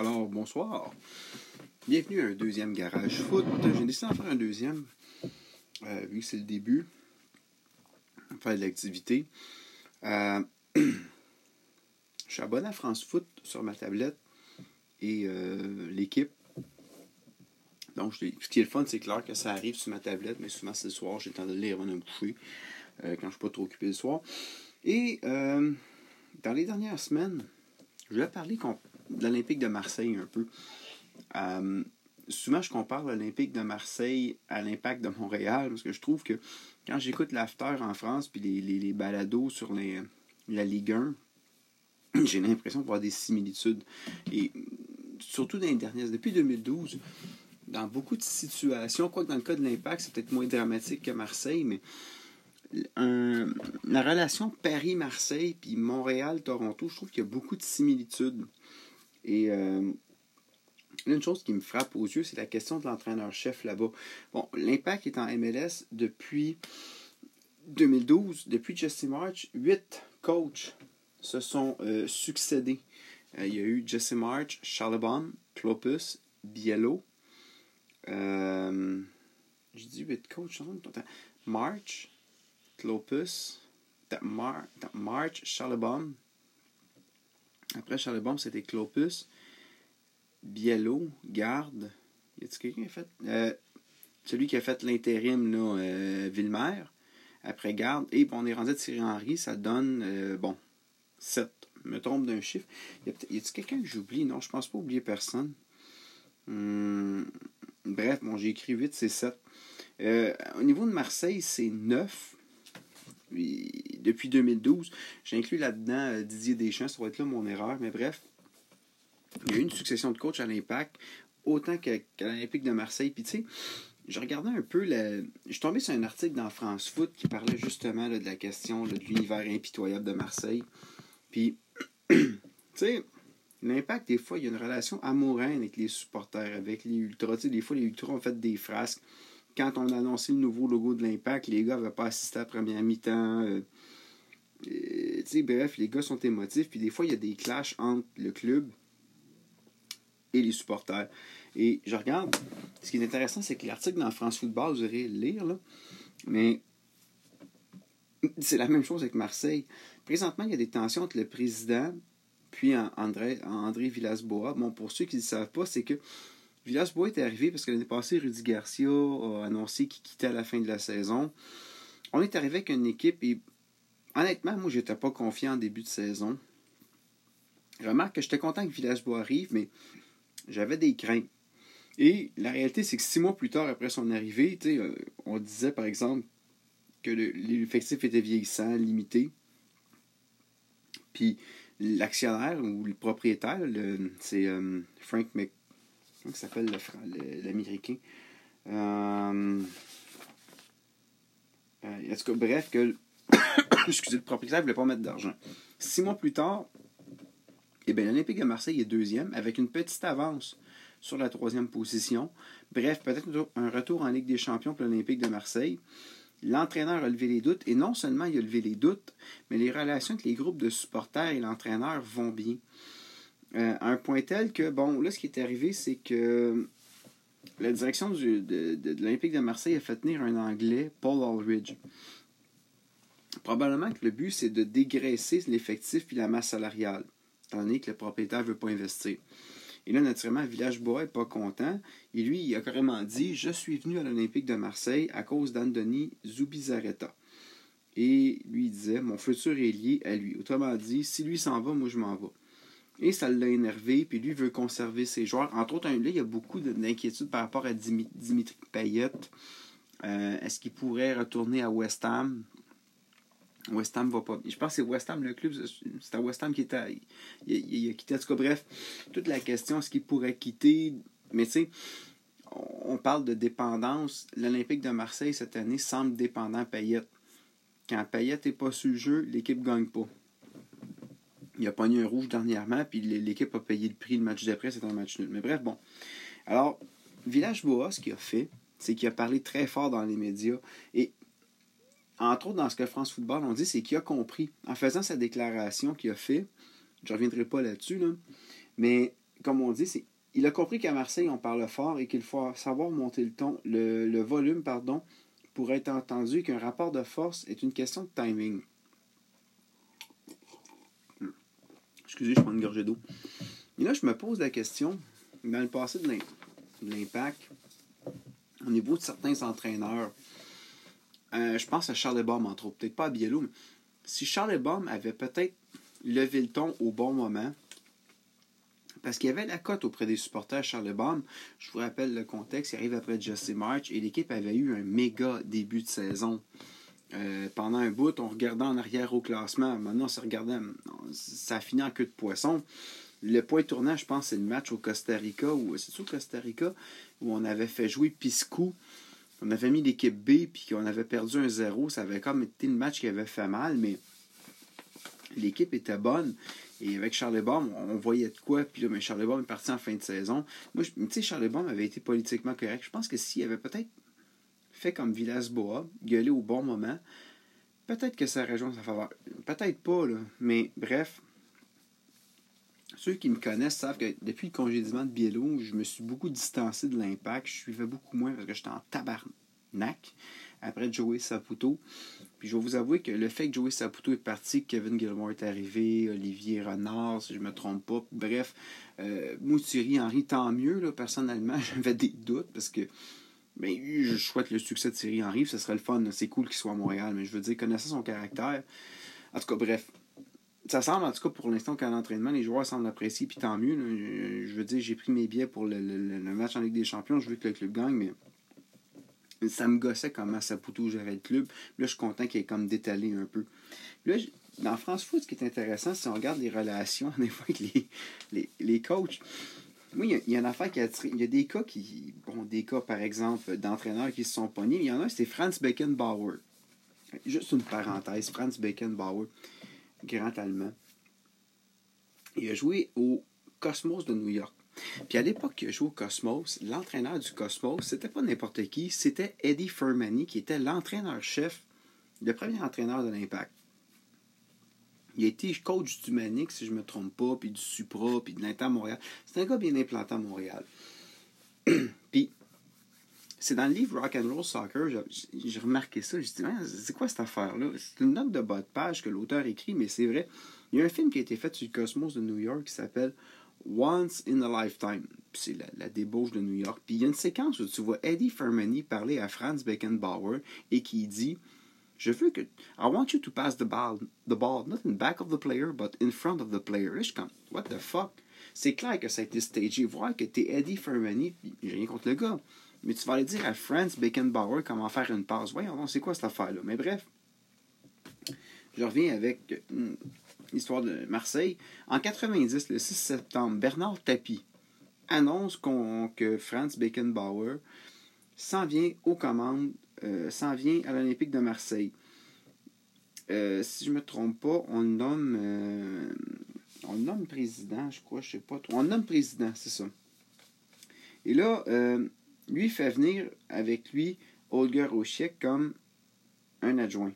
Alors, bonsoir. Bienvenue à un deuxième garage foot. J'ai décidé d'en faire un deuxième, euh, vu que c'est le début. Faire de l'activité. Euh, je suis abonné à France Foot sur ma tablette et euh, l'équipe. Donc, ce qui est le fun, c'est clair que ça arrive sur ma tablette, mais souvent c'est le soir, j'ai le temps de lire avant de quand je ne suis pas trop occupé le soir. Et dans les dernières semaines, je vais parler de l'Olympique de Marseille un peu. Euh, souvent, je compare l'Olympique de Marseille à l'Impact de Montréal parce que je trouve que quand j'écoute l'after en France puis les, les, balados sur les, la Ligue 1, j'ai l'impression de voir des similitudes. Et surtout dans les depuis 2012, dans beaucoup de situations, quoique dans le cas de l'Impact, c'est peut-être moins dramatique que Marseille, mais la relation Paris-Marseille puis Montréal-Toronto, je trouve qu'il y a beaucoup de similitudes. Et euh, une chose qui me frappe aux yeux, c'est la question de l'entraîneur-chef là-bas. Bon, l'Impact est en MLS depuis 2012. Depuis Jesse March, huit coachs se sont euh, succédés. Euh, il y a eu Jesse March, Charlebon, Clopus, Biello. J'ai dit huit coachs. March, Clopus, March, Charlebon. Après Charlebon, c'était Clopus, Biello, Garde. Y a-t-il quelqu'un qui a fait? Euh, Celui qui a fait l'intérim, là, euh, Après Garde. Et on est rendu à Thierry Henry, ça donne, euh, bon, 7. Je me trompe d'un chiffre. Y a-t-il quelqu'un que j'oublie? Non, je pense pas oublier personne. Hmm, bref, bon, j'ai écrit 8, c'est 7. au niveau de Marseille, c'est 9 depuis 2012. J'ai inclus là-dedans euh, Didier Deschamps, ça va être là mon erreur, mais bref. Il y a eu une succession de coachs à l'Impact, autant qu'à l'Olympique de Marseille. Puis tu sais, je regardais un peu, je suis tombé sur un article dans France Foot qui parlait justement de la question de l'univers impitoyable de Marseille. Puis, tu sais, l'impact, des fois, il y a une relation amoureuse avec les supporters, avec les ultras. Tu sais, des fois, les ultras ont fait des frasques quand on a annoncé le nouveau logo de l'Impact, les gars n'avaient pas assisté à la première mi-temps. Euh, bref, les gars sont émotifs. Puis des fois, il y a des clashs entre le club et les supporters. Et je regarde, ce qui est intéressant, c'est que l'article dans France Football, vous irez le lire, là, mais c'est la même chose avec Marseille. Présentement, il y a des tensions entre le président puis André, André Villas-Boas. Bon, pour ceux qui ne savent pas, c'est que Villas-Boas est arrivé parce que l'année passée, Rudy Garcia a annoncé qu'il quittait à la fin de la saison. On est arrivé avec une équipe et honnêtement, moi, j'étais pas confiant en début de saison. Remarque que j'étais content que Villas-Boas arrive, mais j'avais des craintes. Et la réalité, c'est que six mois plus tard, après son arrivée, euh, on disait par exemple que l'effectif était vieillissant, limité. Puis l'actionnaire ou le propriétaire, c'est euh, Frank Mc, Comment ça s'appelle l'Américain? En tout cas, bref, que excusez, le propriétaire ne voulait pas mettre d'argent. Six mois plus tard, eh bien, l'Olympique de Marseille est deuxième avec une petite avance sur la troisième position. Bref, peut-être un retour en Ligue des Champions pour l'Olympique de Marseille. L'entraîneur a levé les doutes et non seulement il a levé les doutes, mais les relations avec les groupes de supporters et l'entraîneur vont bien. Euh, à un point tel que, bon, là, ce qui est arrivé, c'est que la direction de, l'Olympique de Marseille a fait tenir un Anglais, Paul Aldridge. Probablement que le but, c'est de dégraisser l'effectif et la masse salariale, étant donné que le propriétaire ne veut pas investir. Et là, naturellement, Village Bois n'est pas content. Et lui, il a carrément dit Je suis venu à l'Olympique de Marseille à cause d'Andoni Zubizarreta. Et lui, disait Mon futur est lié à lui. Autrement dit, si lui s'en va, moi je m'en vais. Et ça l'a énervé, puis lui veut conserver ses joueurs. Entre autres, là, il y a beaucoup d'inquiétudes par rapport à Dimitri Payet. Euh, est-ce qu'il pourrait retourner à West Ham? West Ham va pas. Je pense que c'est West Ham le club. C'est à West Ham qui était. Il, a quitté. En tout cas, bref, toute la question, est-ce qu'il pourrait quitter? Mais tu sais, on parle de dépendance. L'Olympique de Marseille cette année semble dépendant Payet. Quand Payet n'est pas sur le jeu, l'équipe ne gagne pas. Il a pogné un rouge dernièrement, puis l'équipe a payé le prix. Le match d'après, c'est un match nul. Mais bref, bon. Alors, Village Boa, ce qu'il a fait, c'est qu'il a parlé très fort dans les médias. Et entre autres, dans ce que France Football on dit, c'est qu'il a compris. En faisant sa déclaration qu'il a fait, je ne reviendrai pas là-dessus, là, mais comme on dit, c'est il a compris qu'à Marseille, on parle fort et qu'il faut savoir monter le ton, le, le volume, pardon, pour être entendu qu'un rapport de force est une question de timing. Excusez, je prends une gorgée d'eau. Et là, je me pose la question, dans le passé de l'impact, au niveau de certains entraîneurs, euh, je pense à Charles Baum, entre autres, peut-être pas à Biello, mais si Charles Baum avait peut-être levé le ton au bon moment, parce qu'il y avait la cote auprès des supporters Charles Baum. Je vous rappelle le contexte, il arrive après Jesse March et l'équipe avait eu un méga début de saison. Euh, pendant un bout, on regardait en arrière au classement. Maintenant, on se regardait, ça a fini en queue de poisson. Le point tournant, je pense, c'est le match au Costa Rica, ou c'est au Costa Rica, où on avait fait jouer Piscou. On avait mis l'équipe B, puis qu'on avait perdu un 0. Ça avait comme été le match qui avait fait mal, mais l'équipe était bonne. Et avec Charles Baum, on voyait de quoi. Puis là, mais Charles Baum est parti en fin de saison. Moi, tu sais, Charles Baum avait été politiquement correct. Je pense que s'il avait peut-être fait comme Villas-Boas, gueulé au bon moment, peut-être que ça rejoint sa faveur. Peut-être pas, là. Mais bref, ceux qui me connaissent savent que depuis le congédiement de Biello, je me suis beaucoup distancé de l'impact. Je suivais beaucoup moins parce que j'étais en tabarnak après Joey Saputo. Puis je vais vous avouer que le fait que Joey Saputo est parti, Kevin Gilmore est arrivé, Olivier Renard, si je me trompe pas, bref, euh, Thierry Henry, tant mieux, là, personnellement, j'avais des doutes parce que mais ben, je souhaite le succès de Thierry Henry, ce serait le fun, c'est cool qu'il soit à Montréal, mais je veux dire, connaissant son caractère, en tout cas, bref, ça semble, en tout cas, pour l'instant, qu'à l'entraînement, les joueurs semblent apprécier, puis tant mieux. je veux dire, j'ai pris mes billets pour le, match en Ligue des Champions. Je veux que le club gagne, mais ça me gossait comment Saputo gérait le club. Là, je suis content qu'il ait comme détalé un peu. Là, dans France Foot, ce qui est intéressant, si on regarde les relations, des fois, avec les, les, les coachs, oui, il y, a, une affaire qui a Il y a des cas qui. Bon, des cas, par exemple, d'entraîneurs qui se sont pognés. Il y en a, c'est Franz Beckenbauer. Juste une parenthèse. Franz Beckenbauer, grand allemand. Il a joué au Cosmos de New York. Puis à l'époque qu'il a joué au Cosmos, l'entraîneur du Cosmos, c'était pas n'importe qui, c'était Eddie Fermani, qui était l'entraîneur-chef, le premier entraîneur de l'Impact. Il a été coach du Manix, si je ne me trompe pas, puis du Supra, puis de l'Inter Montréal. C'est un gars bien implanté à Montréal. puis, c'est dans le livre Rock and Roll Soccer, j'ai remarqué ça. J'ai dit, c'est quoi cette affaire-là? C'est une note de bas de page que l'auteur écrit, mais c'est vrai. Il y a un film qui a été fait sur le Cosmos de New York qui s'appelle Once in a Lifetime. C'est la, débauche de New York. Puis il y a une séquence où tu vois Eddie Fermani parler à Franz Beckenbauer et qui dit Je veux que. I want you to pass the ball, the ball, not in back of the player, but in front of the player. je suis comme What the fuck? C'est clair que ça a été stagé. Voir que t'es Eddie Fermani, j'ai rien contre le gars. Mais tu vas aller dire à Franz Beckenbauer comment faire une passe. Voyons, c'est quoi cette affaire-là? Mais bref, je reviens avec. Hmm, l'histoire de Marseille. En 90, le 6 septembre, Bernard Tapie annonce que Franz Beckenbauer s'en vient aux commandes, euh, s'en vient à l'Olympique de Marseille. Euh, si je ne me trompe pas, on nomme, euh, on nomme président, je crois, je sais pas trop. On nomme président, c'est ça. Et là, lui fait venir avec lui Holger Ochiek comme un adjoint.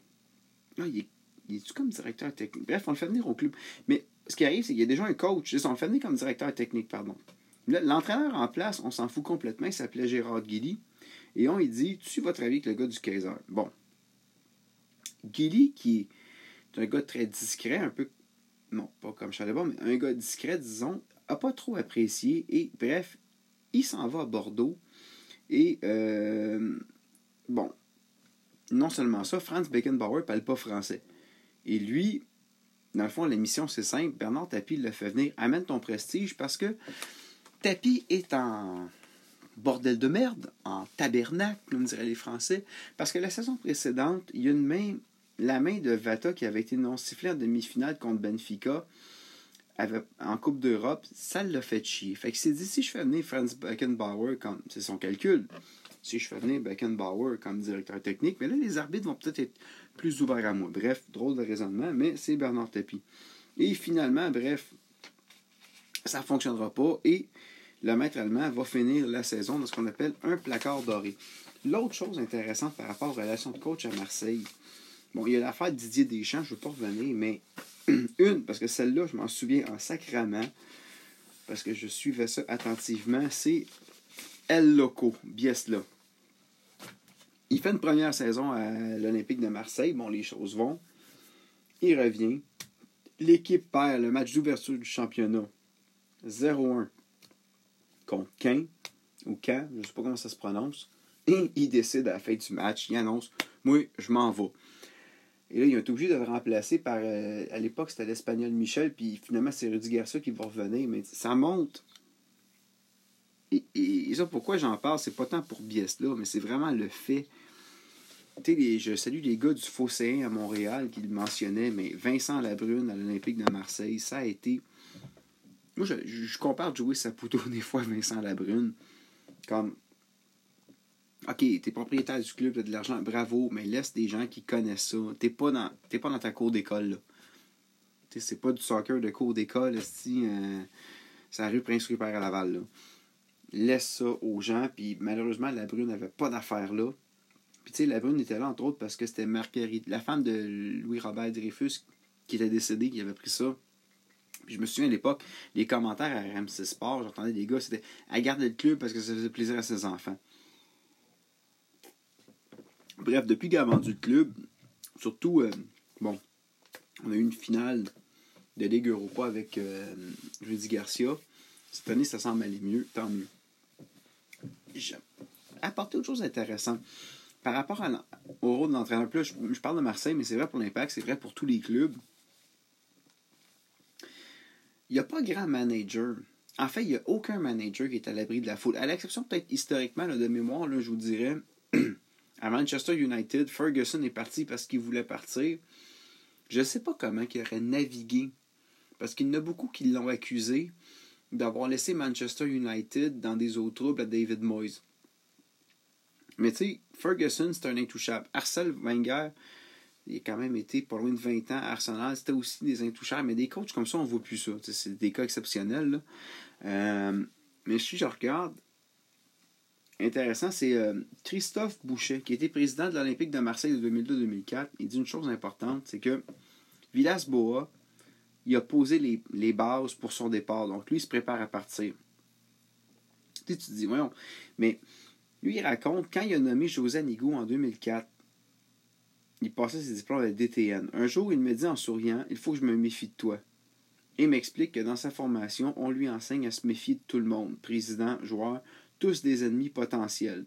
Là, il est il est comme directeur technique? Bref, on le fait venir au club. Mais ce qui arrive, c'est qu'il y a déjà un coach. On le fait venir comme directeur technique, pardon. L'entraîneur en place, on s'en fout complètement. Il s'appelait Gérard Guilly. Et on lui dit Tu vas travailler avec le gars du Kaiser. Bon. Guilly, qui est un gars très discret, un peu. Non, pas comme Chalébon, mais un gars discret, disons, a pas trop apprécié. Et bref, il s'en va à Bordeaux. Et euh, bon, non seulement ça, Franz Beckenbauer parle pas français. Et lui, dans le fond, l'émission, c'est simple. Bernard Tapie le fait venir. Amène ton prestige parce que Tapie est en bordel de merde, en tabernacle, comme diraient les Français. Parce que la saison précédente, il y a une main, la main de Vata qui avait été non sifflée en demi-finale contre Benfica en Coupe d'Europe, ça l'a fait chier. Fait que s'est dit, si je fais venir Franz Beckenbauer, comme c'est son calcul, si je fais venir Beckenbauer comme directeur technique, mais là, les arbitres vont peut-être être plus ouverts à moi. Bref, drôle de raisonnement, mais c'est Bernard Tapie. Et finalement, bref, ça ne fonctionnera pas et le maître allemand va finir la saison dans ce qu'on appelle un placard doré. L'autre chose intéressante par rapport aux relations de coach à Marseille, bon, il y a l'affaire Didier Deschamps, je ne veux pas revenir, mais une, parce que celle-là, je m'en souviens en sacrament. parce que je suivais ça attentivement, c'est El Loco, Biesla. Il fait une première saison à l'Olympique de Marseille. Bon, les choses vont. Il revient. L'équipe perd le match d'ouverture du championnat 0-1 contre Caen, ou Caen, je ne sais pas comment ça se prononce. Et il décide à la fin du match, il annonce Moi, je m'en vais. Et là, il est obligé de le remplacer par. Euh, à l'époque, c'était l'Espagnol Michel, puis finalement, c'est Rudy Garcia qui va revenir. Mais ça monte. Et, ça, pourquoi j'en parle, c'est pas tant pour Biesla, mais c'est vraiment le fait. Sais, je salue les gars du Fosséen à Montréal qui le mentionnaient, mais Vincent Labrune à l'Olympique de Marseille, ça a été. Moi, je, je compare Joey Saputo des fois à Vincent Labrune. Comme OK, t'es propriétaire du club, t'as de l'argent, bravo, mais laisse des gens qui connaissent ça. T'es pas dans, pas dans ta cour d'école, là. c'est pas du soccer de cours d'école, si euh, c'est la rue Prince-Rupert à Laval, là. Laisse ça aux gens, puis malheureusement, la Brune n'avait pas d'affaires là. Puis tu sais, la Brune était là, entre autres, parce que c'était Marguerite, la femme de Louis-Robert Dreyfus, qui était décédée, qui avait pris ça. Je me souviens à l'époque, les commentaires à RMC Sport, j'entendais des gars, c'était « Elle garde le club parce que ça faisait plaisir à ses enfants ». Bref, depuis qu'il a vendu le club, surtout, euh, bon, on a eu une finale de Ligue Europa avec euh, Rudy Garcia. Cette année, ça semble aller mieux, tant mieux. J'ai apporté autre chose d'intéressant. Par rapport au rôle de l'entraîneur, je, je, parle de Marseille, mais c'est vrai pour l'Impact, c'est vrai pour tous les clubs. Il n'y a pas grand manager. En fait, il n'y a aucun manager qui est à l'abri de la foule. À l'exception peut-être historiquement de mémoire, là, je vous dirais, à Manchester United, Ferguson est parti parce qu'il voulait partir. Je ne sais pas comment il aurait navigué. Parce qu'il y en a beaucoup qui l'ont accusé d'avoir laissé Manchester United dans des eaux troubles à David Moyes. Mais tu sais, Ferguson, c'est un intouchable. Arsène Wenger, il a quand même été pour loin de 20 ans à Arsenal. C'était aussi des intouchables. Mais des coachs comme ça, on ne voit plus ça. C'est des cas exceptionnels. Euh, mais si je regarde, intéressant, c'est euh, Christophe Boucher, qui était président de l'Olympique de Marseille de 2002-2004. Il dit une chose importante, c'est que Villas-Boas, il a posé les, bases pour son départ. Donc, lui, il se prépare à partir. Tu, te dis, voyons. Mais lui, il raconte, quand il a nommé José Nigo en 2004, il passait ses diplômes à la DTN. Un jour, il me dit en souriant, il faut que je me méfie de toi. Et m'explique que dans sa formation, on lui enseigne à se méfier de tout le monde, président, joueur, tous des ennemis potentiels.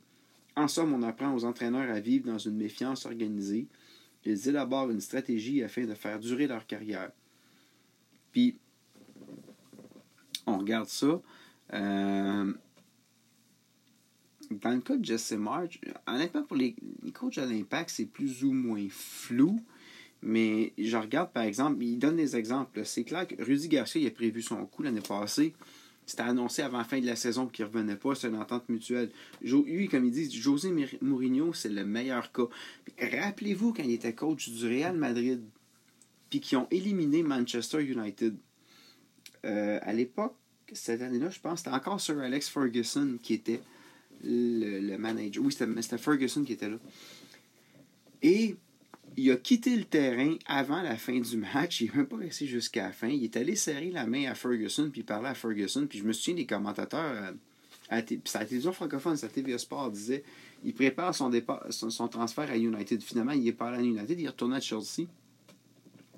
En somme, on apprend aux entraîneurs à vivre dans une méfiance organisée. Ils élaborent une stratégie afin de faire durer leur carrière. Puis, on regarde ça. Euh, dans le cas de Jesse March, honnêtement, pour les, coachs à l'impact, c'est plus ou moins flou. Mais je regarde, par exemple, il donne des exemples. C'est clair que Rudy Garcia il a prévu son coup l'année passée. C'était annoncé avant la fin de la saison qu'il ne revenait pas. C'est une entente mutuelle. Lui, comme il dit, José Mourinho, c'est le meilleur cas. Rappelez-vous quand il était coach du Real Madrid, puis qui ont éliminé Manchester United. Euh, à l'époque, cette année-là, je pense, c'était encore Sir Alex Ferguson qui était le, manager. Oui, c'était Ferguson qui était là. Et il a quitté le terrain avant la fin du match. Il n'est même pas resté jusqu'à la fin. Il est allé serrer la main à Ferguson, puis parler à Ferguson. Puis je me souviens des commentateurs euh, à, la télévision francophone, sa TVA Sport, disait il prépare son, départ, son, transfert à United. Finalement, il est pas à United, il est retourné à Chelsea.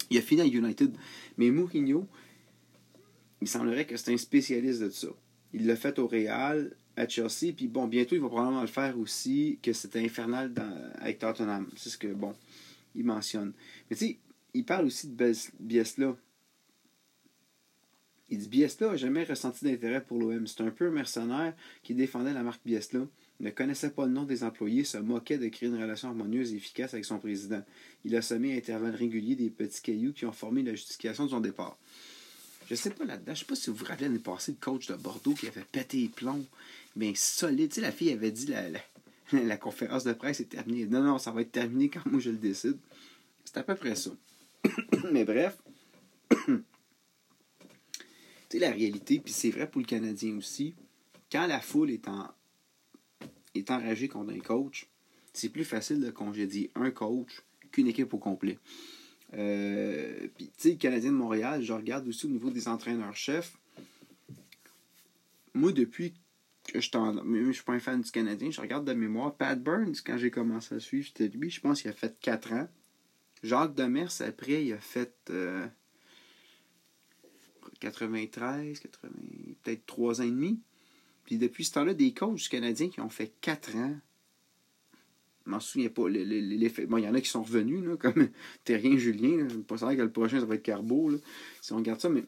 Il a fini à United. Mais Mourinho, il semblerait que c'est un spécialiste de ça. Il l'a fait au Real, à Chelsea, puis bon, bientôt, il va probablement le faire aussi, que c'était infernal avec Tottenham. C'est ce que, bon il mentionne. Mais tu sais, il parle aussi de Biesla. Il dit Biesla n'a jamais ressenti d'intérêt pour l'OM. C'est un peu un mercenaire qui défendait la marque Biesla, ne connaissait pas le nom des employés, se moquait de créer une relation harmonieuse et efficace avec son président. Il a semé à intervalles réguliers des petits cailloux qui ont formé la justification de son départ. Je sais pas là-dedans, je sais pas si vous vous rappelez l'année passée le coach de Bordeaux qui avait pété les plombs, mais solide. Tu sais, la fille avait dit la, la conférence de presse est terminée. Non, non, ça va être terminé quand moi je le décide. C'est à peu près ça. Mais bref, tu sais, la réalité, puis c'est vrai pour le Canadien aussi, quand la foule est, en, est enragée contre un coach, c'est plus facile de congédier un coach qu'une équipe au complet. Euh, puis, tu sais, Canadien de Montréal, je regarde aussi au niveau des entraîneurs-chefs. moi, depuis que je. Je suis pas un fan du Canadien, je regarde de mémoire. Pat Burns, quand j'ai commencé à suivre, c'était lui, je pense qu'il a fait 4 ans. Jacques Demers, après, il a fait. Euh, 93, 80, peut-être 3 ans et demi. Puis depuis ce temps-là, des coachs canadiens qui ont fait 4 ans. Je m'en souviens pas. bon, il y en a qui sont revenus, là, comme Terrien Julien. Je pas que le prochain, ça va être Carbo. Là, si on regarde ça, mais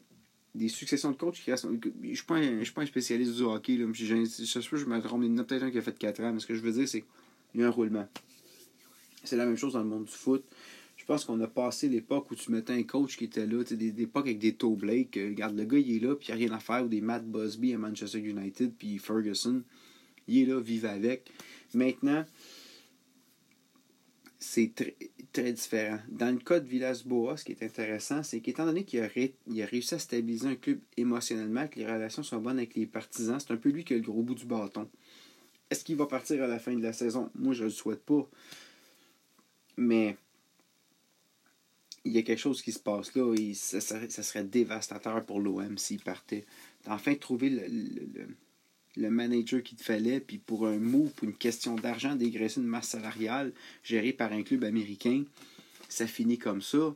des successions de coachs qui restent. Je ne suis, pas un spécialiste du hockey. Là, je, je, je, je me trompe. Il y en a peut-être un qui a fait 4 ans. Mais ce que je veux dire, c'est qu'il y a un roulement. C'est la même chose dans le monde du foot je pense qu'on a passé l'époque où tu mettais un coach qui était là, des, des époques avec des Toe Blake. Euh, regarde, le gars, il est là, puis il n'y a rien à faire. Ou des Matt Busby à Manchester United, puis Ferguson. Il est là, vive avec. Maintenant, c'est très, très différent. Dans le cas de Villas-Boas, ce qui est intéressant, c'est qu'étant donné qu'il a, réussi à stabiliser un club émotionnellement, que les relations sont bonnes avec les partisans, c'est un peu lui qui a le gros bout du bâton. Est-ce qu'il va partir à la fin de la saison? Moi, je ne le souhaite pas. Mais il y a quelque chose qui se passe là et ça, serait dévastateur pour l'OM s'il partait. Enfin, trouver le, manager qu'il te fallait, puis pour un mot, pour une question d'argent, dégraisser une masse salariale gérée par un club américain, ça finit comme ça.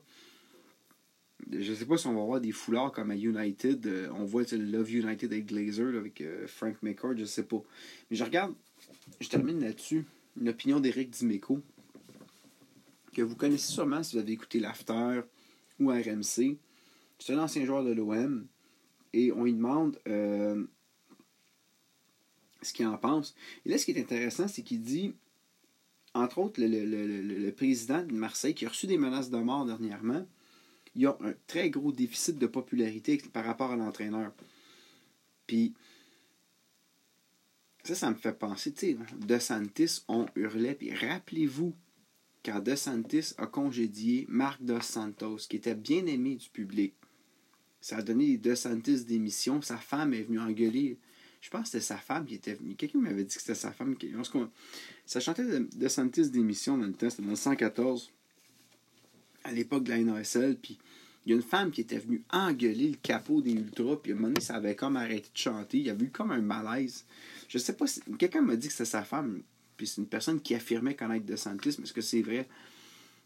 Je sais pas si on va avoir des foulards comme à United. Euh, on voit le Love United avec Glazer, avec euh, Frank McCord, je sais pas. Mais je regarde, je termine là-dessus, une opinion d'Éric Dimeco que vous connaissez sûrement si vous avez écouté l'After ou RMC. C'est un ancien joueur de l'OM et on lui demande euh, ce qu'il en pense. Et là, ce qui est intéressant, c'est qu'il dit, entre autres, le, président de Marseille qui a reçu des menaces de mort dernièrement, il a un très gros déficit de popularité par rapport à l'entraîneur. Puis, ça, ça me fait penser, tu sais, De Santis, on hurlait, puis rappelez-vous quand De Santis a congédié Marc Dos Santos, qui était bien aimé du public. Ça a donné De Santis démission. Sa femme est venue engueuler. Je pense que c'était sa femme qui était venue. Quelqu'un m'avait dit que c'était sa femme. Qui... Ça chantait de, Santis démission dans le temps, c'était en 1914, à l'époque de la NASL. Puis il y a une femme qui était venue engueuler le capot des Ultras. Puis à un moment donné, ça avait comme arrêté de chanter. Il y avait eu comme un malaise. Je sais pas si. Quelqu'un m'a dit que c'était sa femme. Puis c'est une personne qui affirmait connaître De Santis, mais est-ce que c'est vrai?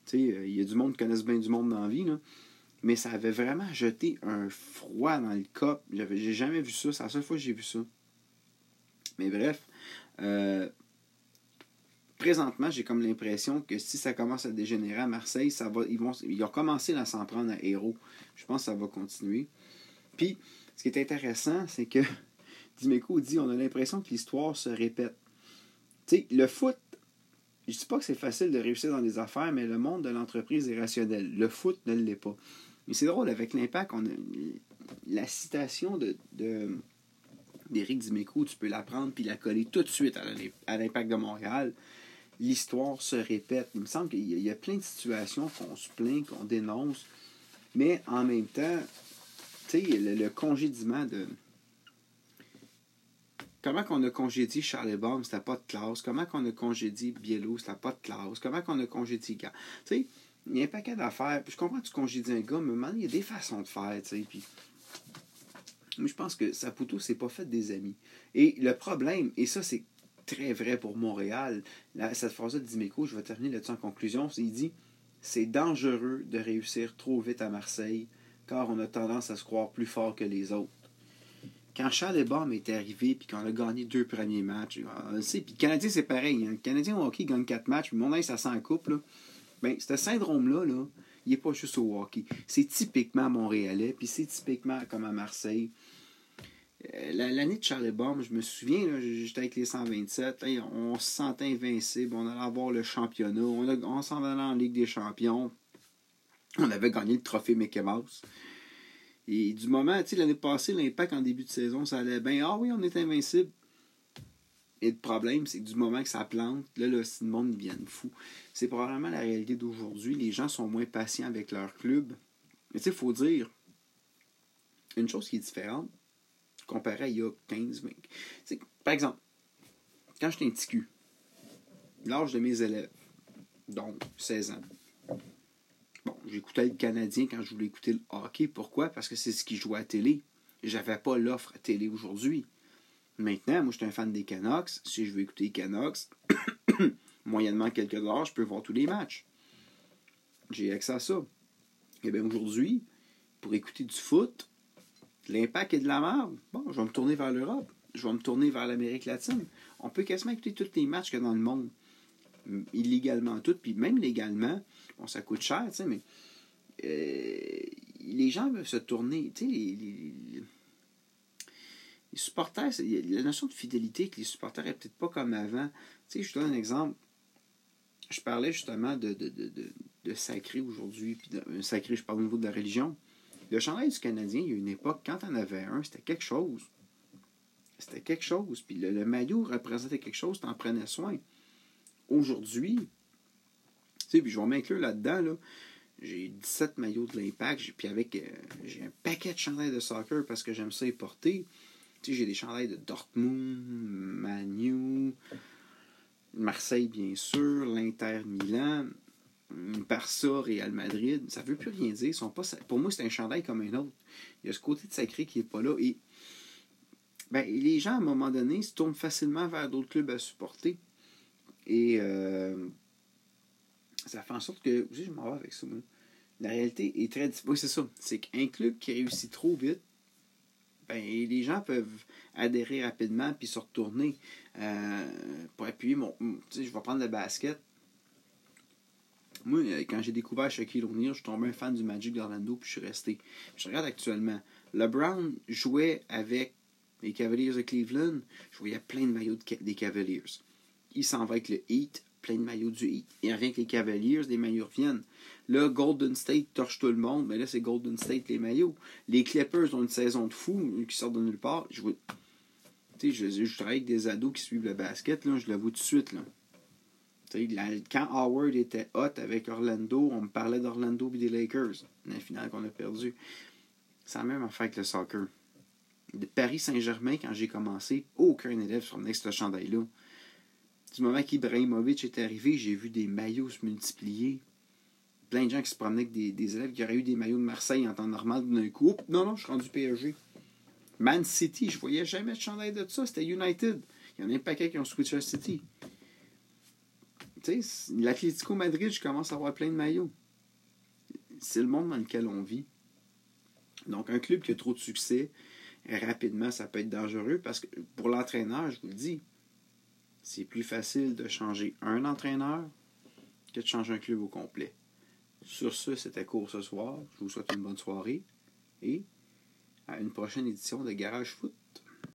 Tu sais, euh, il y a du monde qui connaissent bien du monde dans la vie, là. Mais ça avait vraiment jeté un froid dans le cop. J'ai jamais vu ça. C'est la seule fois que j'ai vu ça. Mais bref, euh, présentement, j'ai comme l'impression que si ça commence à dégénérer à Marseille, ça va, ils, vont, ils ont commencé à s'en prendre à héros. Je pense que ça va continuer. Puis, ce qui est intéressant, c'est que Dimeco dit on a l'impression que l'histoire se répète le foot, je dis pas que c'est facile de réussir dans des affaires, mais le monde de l'entreprise est rationnel. Le foot ne l'est pas. Mais c'est drôle, avec l'impact, on a la citation de, d'Éric Dimeco, tu peux la prendre puis la coller tout de suite à l'impact de Montréal. L'histoire se répète. Il me semble qu'il y a plein de situations qu'on se plaint, qu'on dénonce, mais en même temps, tu sais, le, le congédiement de, Comment qu'on a congédié Charles Baum, c'était pas de classe. Comment qu'on a congédié Biello, c'était pas de classe. Comment qu'on a congédié. Tu sais, il y a un paquet d'affaires. je comprends que tu congédies un gars, mais il y a des façons de faire, tu sais. Puis, mais je pense que Saputo s'est pas fait des amis. Et le problème, et ça c'est très vrai pour Montréal, cette phrase-là de Dimeco, je vais terminer là-dessus en conclusion, il dit c'est dangereux de réussir trop vite à Marseille, car on a tendance à se croire plus fort que les autres quand Charles Baum est arrivé puis qu'on a gagné deux premiers matchs, on le sait, puis le Canadien, c'est pareil. Hein. Canadien au hockey gagne quatre matchs, puis mon avis, ça s'en coupe. Là. Ben, ce syndrome-là, là, il n'est pas juste au hockey. C'est typiquement montréalais, puis c'est typiquement comme à Marseille. Euh, l'année de Charles Baum, je me souviens, j'étais avec les 127, on se sentait invincible, on allait avoir le championnat, on, on s'en allait en Ligue des champions. On avait gagné le trophée Mickey Mouse. Et du moment, tu sais, l'année passée, l'impact en début de saison, ça allait bien. Ah oui, on est invincible. Et le problème, c'est que du moment que ça plante, là, là le monde devient fou. C'est probablement la réalité d'aujourd'hui. Les gens sont moins patients avec leur club. Mais tu sais, il faut dire une chose qui est différente comparé à il y a 15, 20. par exemple, quand j'étais un petit l'âge de mes élèves, donc 16 ans, Bon, j'écoutais le Canadien quand je voulais écouter le hockey. Pourquoi? Parce que c'est ce qui jouait à télé. J'avais pas l'offre à télé aujourd'hui. Maintenant, moi, je suis un fan des Canucks. Si je veux écouter les Canucks, moyennement quelques dollars, je peux voir tous les matchs. J'ai accès à ça. Et bien aujourd'hui, pour écouter du foot, l'impact est de la merde. Bon, je vais me tourner vers l'Europe. Je vais me tourner vers l'Amérique latine. On peut quasiment écouter tous les matchs qu'il y a dans le monde. Illégalement tout. Puis même légalement, bon, ça coûte cher, tu sais, mais euh, les gens peuvent se tourner. Tu sais, les, supporters, la notion de fidélité que les supporters n'est peut-être pas comme avant. Tu sais, je te donne un exemple. Je parlais justement de, de, de, de sacré aujourd'hui, puis un sacré, je parle au niveau de la religion. Le chandail du Canadien, il y a une époque, quand on avait un, c'était quelque chose. C'était quelque chose. Puis le, maillot représentait quelque chose, tu en prenais soin. Aujourd'hui, tu sais, puis je vais m'inclure là-dedans, là, j'ai 17 maillots de l'Impact, puis avec, euh, j'ai un paquet de chandails de soccer parce que j'aime ça y porter. Tu sais, j'ai des chandails de Dortmund, Manu, Marseille, bien sûr, l'Inter Milan. Barça, Real Madrid, ça veut plus rien dire. Pas, pour moi, c'est un chandail comme un autre. Il y a ce côté de sacré qui n'est pas là. Et ben, les gens, à un moment donné, se tournent facilement vers d'autres clubs à supporter. Et euh, ça fait en sorte que. je m'en vais avec ça. La réalité est très. Oui, c'est ça. C'est qu'un club qui réussit trop vite, ben, les gens peuvent adhérer rapidement puis se retourner euh, pour appuyer mon. Je vais prendre le basket moi, euh, quand j'ai découvert Shaquille O'Neal, je suis tombé un fan du Magic d'Orlando, puis je suis resté. Je regarde actuellement. LeBron jouait avec les Cavaliers de Cleveland. Je voyais plein de maillots des Cavaliers. Il s'en va avec le Heat, plein de maillots du Heat. Il revient avec les Cavaliers, les maillots reviennent. Là, Golden State torche tout le monde, mais là, c'est Golden State les maillots. Les Clippers ont une saison de fou, qui sortent de nulle part. Je, vois... je, travaille avec des ados qui suivent le basket, là, je le vois tout de suite. Là quand Howard était hot avec Orlando, on me parlait d'Orlando et des Lakers. La finale qu'on a perdu. C'est la même affaire avec le soccer. De Paris Saint-Germain, quand j'ai commencé, aucun élève se promenait ce chandail-là. Du moment qu'Ibrahimovic est arrivé, j'ai vu des maillots se multiplier. Plein de gens qui se promenaient avec des, élèves qui auraient eu des maillots de Marseille en temps normal d'un coup. non, non, je suis rendu PSG. Man City, je voyais jamais de chandail de ça. C'était United. Il y en a un paquet qui ont switché à City l'Atlético Madrid, je commence à avoir plein de maillots. C'est le monde dans lequel on vit. Donc, un club qui a trop de succès, rapidement, ça peut être dangereux parce que pour l'entraîneur, je vous le dis, c'est plus facile de changer un entraîneur que de changer un club au complet. Sur ce, c'était court ce soir. Je vous souhaite une bonne soirée et à une prochaine édition de Garage Foot.